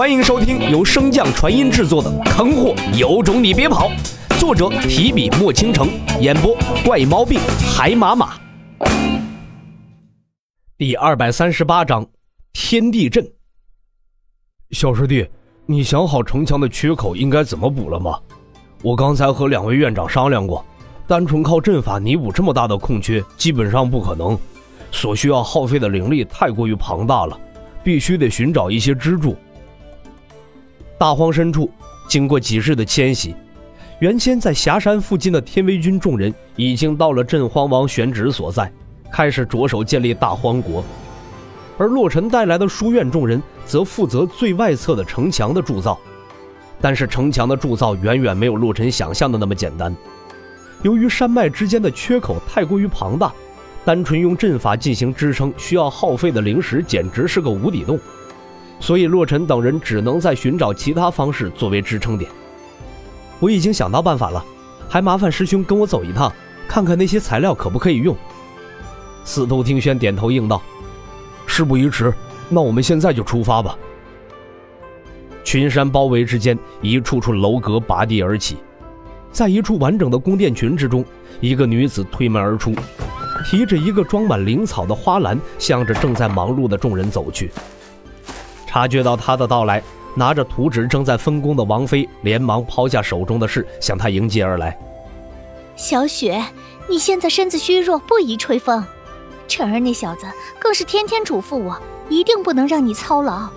欢迎收听由升降传音制作的《坑货有种你别跑》，作者提笔墨倾城，演播怪毛病海马马。第二百三十八章，天地阵。小师弟，你想好城墙的缺口应该怎么补了吗？我刚才和两位院长商量过，单纯靠阵法弥补这么大的空缺，基本上不可能。所需要耗费的灵力太过于庞大了，必须得寻找一些支柱。大荒深处，经过几日的迁徙，原先在峡山附近的天威军众人已经到了镇荒王选址所在，开始着手建立大荒国。而洛尘带来的书院众人则负责最外侧的城墙的铸造，但是城墙的铸造远远没有洛尘想象的那么简单。由于山脉之间的缺口太过于庞大。单纯用阵法进行支撑，需要耗费的灵石简直是个无底洞，所以洛尘等人只能在寻找其他方式作为支撑点。我已经想到办法了，还麻烦师兄跟我走一趟，看看那些材料可不可以用。司徒听轩点头应道：“事不宜迟，那我们现在就出发吧。”群山包围之间，一处处楼阁拔地而起，在一处完整的宫殿群之中，一个女子推门而出。提着一个装满灵草的花篮，向着正在忙碌的众人走去。察觉到他的到来，拿着图纸正在分工的王妃连忙抛下手中的事，向他迎接而来。小雪，你现在身子虚弱，不宜吹风。晨儿那小子更是天天嘱咐我，一定不能让你操劳。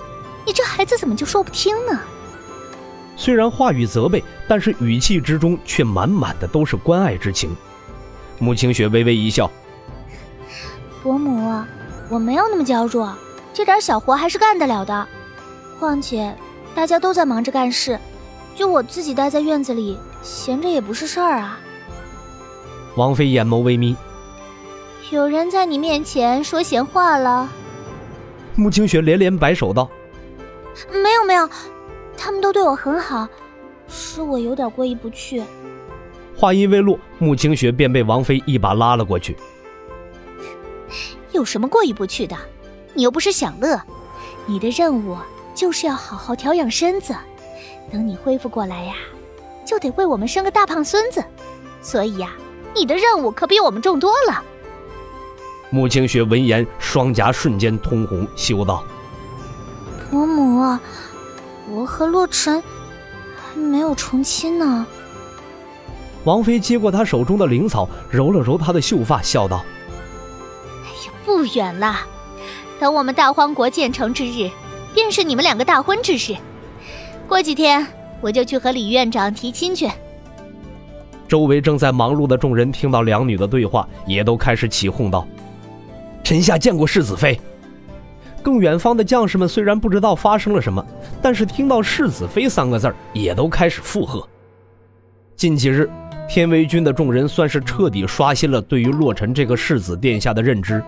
你这孩子怎么就说不听呢？虽然话语责备，但是语气之中却满满的都是关爱之情。穆清雪微微一笑。伯母，我没有那么娇弱，这点小活还是干得了的。况且大家都在忙着干事，就我自己待在院子里闲着也不是事儿啊。王妃眼眸微眯，有人在你面前说闲话了？穆清雪连连摆手道：“没有没有，他们都对我很好，是我有点过意不去。”话音未落，穆清雪便被王妃一把拉了过去。有什么过意不去的？你又不是享乐，你的任务就是要好好调养身子。等你恢复过来呀，就得为我们生个大胖孙子。所以呀，你的任务可比我们重多了。穆清雪闻言，双颊瞬间通红，羞道：“伯母，我和洛尘还没有成亲呢。”王妃接过他手中的灵草，揉了揉他的秀发，笑道。哎呀不远了，等我们大荒国建成之日，便是你们两个大婚之日。过几天我就去和李院长提亲去。周围正在忙碌的众人听到两女的对话，也都开始起哄道：“臣下见过世子妃。”更远方的将士们虽然不知道发生了什么，但是听到“世子妃”三个字儿，也都开始附和。近几日，天威军的众人算是彻底刷新了对于洛尘这个世子殿下的认知。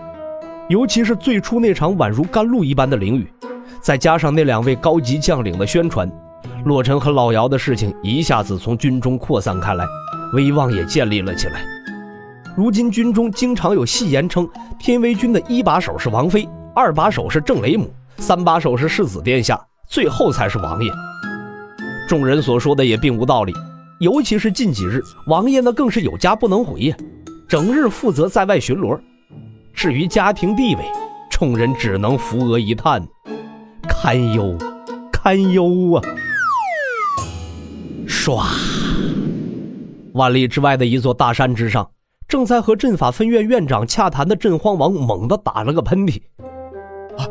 尤其是最初那场宛如甘露一般的淋雨，再加上那两位高级将领的宣传，洛尘和老姚的事情一下子从军中扩散开来，威望也建立了起来。如今军中经常有戏言称，天威军的一把手是王妃，二把手是郑雷母，三把手是世子殿下，最后才是王爷。众人所说的也并无道理，尤其是近几日，王爷那更是有家不能回呀，整日负责在外巡逻。至于家庭地位，众人只能扶额一叹，堪忧，堪忧啊！唰，万里之外的一座大山之上，正在和阵法分院院长洽谈的镇荒王猛地打了个喷嚏。啊，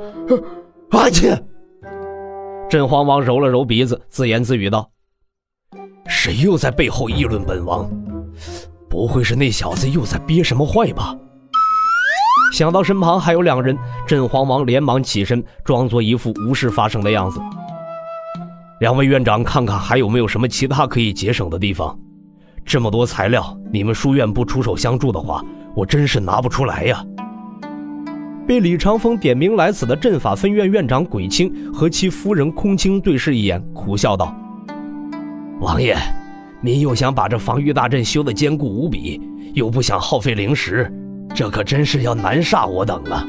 阿切！镇荒王揉了揉鼻子，自言自语道：“谁又在背后议论本王？不会是那小子又在憋什么坏吧？”想到身旁还有两人，镇皇王连忙起身，装作一副无事发生的样子。两位院长，看看还有没有什么其他可以节省的地方。这么多材料，你们书院不出手相助的话，我真是拿不出来呀。被李长风点名来此的阵法分院院长鬼青和其夫人空青对视一眼，苦笑道：“王爷，您又想把这防御大阵修得坚固无比，又不想耗费灵石。”这可真是要难煞我等啊！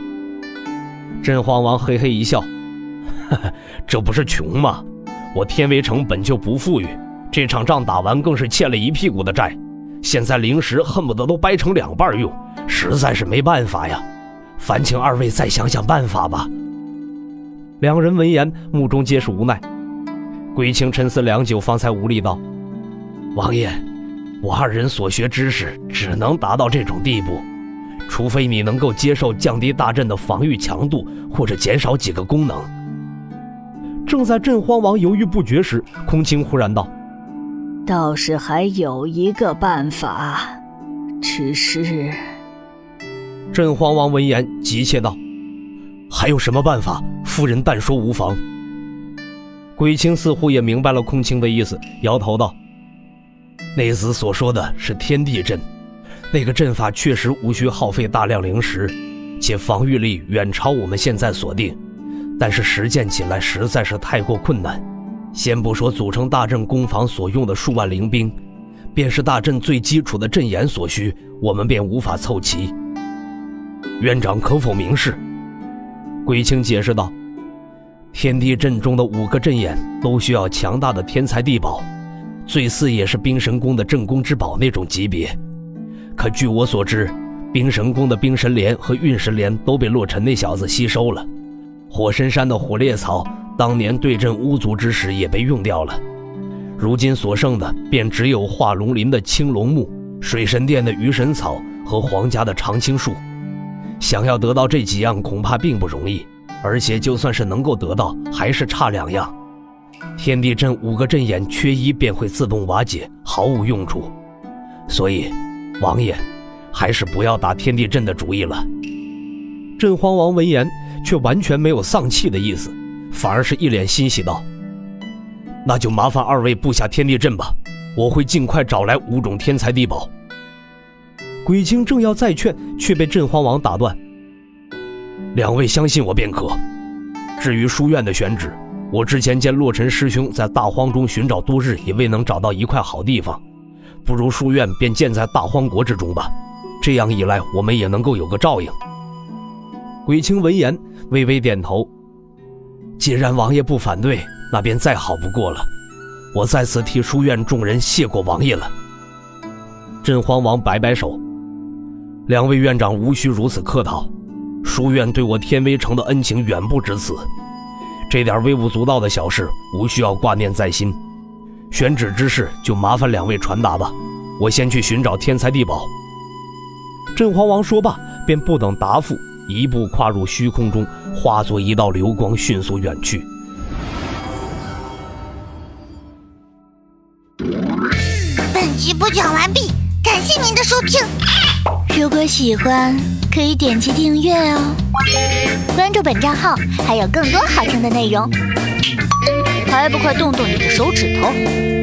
镇荒王嘿嘿一笑：“这不是穷吗？我天威城本就不富裕，这场仗打完更是欠了一屁股的债，现在灵石恨不得都掰成两半用，实在是没办法呀。烦请二位再想想办法吧。两人闻言，目中皆是无奈。鬼青沉思良久，方才无力道：“王爷，我二人所学知识只能达到这种地步，除非你能够接受降低大阵的防御强度，或者减少几个功能。”正在镇荒王犹豫不决时，空青忽然道：“倒是还有一个办法，只是……”镇荒王闻言急切道：“还有什么办法？夫人但说无妨。”鬼青似乎也明白了空青的意思，摇头道：“内子所说的是天地阵，那个阵法确实无需耗费大量灵石，且防御力远超我们现在锁定，但是实践起来实在是太过困难。先不说组成大阵攻防所用的数万灵兵，便是大阵最基础的阵眼所需，我们便无法凑齐。院长可否明示？”鬼青解释道。天地阵中的五个阵眼都需要强大的天才地宝，最次也是冰神宫的镇宫之宝那种级别。可据我所知，冰神宫的冰神莲和运神莲都被洛尘那小子吸收了，火神山的火烈草当年对阵巫族之时也被用掉了，如今所剩的便只有化龙林的青龙木、水神殿的鱼神草和皇家的长青树。想要得到这几样，恐怕并不容易。而且就算是能够得到，还是差两样。天地阵五个阵眼缺一便会自动瓦解，毫无用处。所以，王爷，还是不要打天地阵的主意了。镇荒王闻言，却完全没有丧气的意思，反而是一脸欣喜道：“那就麻烦二位布下天地阵吧，我会尽快找来五种天才地宝。”鬼青正要再劝，却被镇荒王打断。两位相信我便可。至于书院的选址，我之前见洛尘师兄在大荒中寻找多日，也未能找到一块好地方。不如书院便建在大荒国之中吧，这样一来，我们也能够有个照应。鬼青闻言微微点头。既然王爷不反对，那便再好不过了。我在此替书院众人谢过王爷了。镇荒王摆摆手，两位院长无需如此客套。书院对我天威城的恩情远不止此，这点微不足道的小事无需要挂念在心。选址之事就麻烦两位传达吧，我先去寻找天才地宝。镇荒王说罢，便不等答复，一步跨入虚空中，化作一道流光，迅速远去。本集播讲完毕，感谢您的收听。如果喜欢，可以点击订阅哦，关注本账号还有更多好听的内容，还不快动动你的手指头！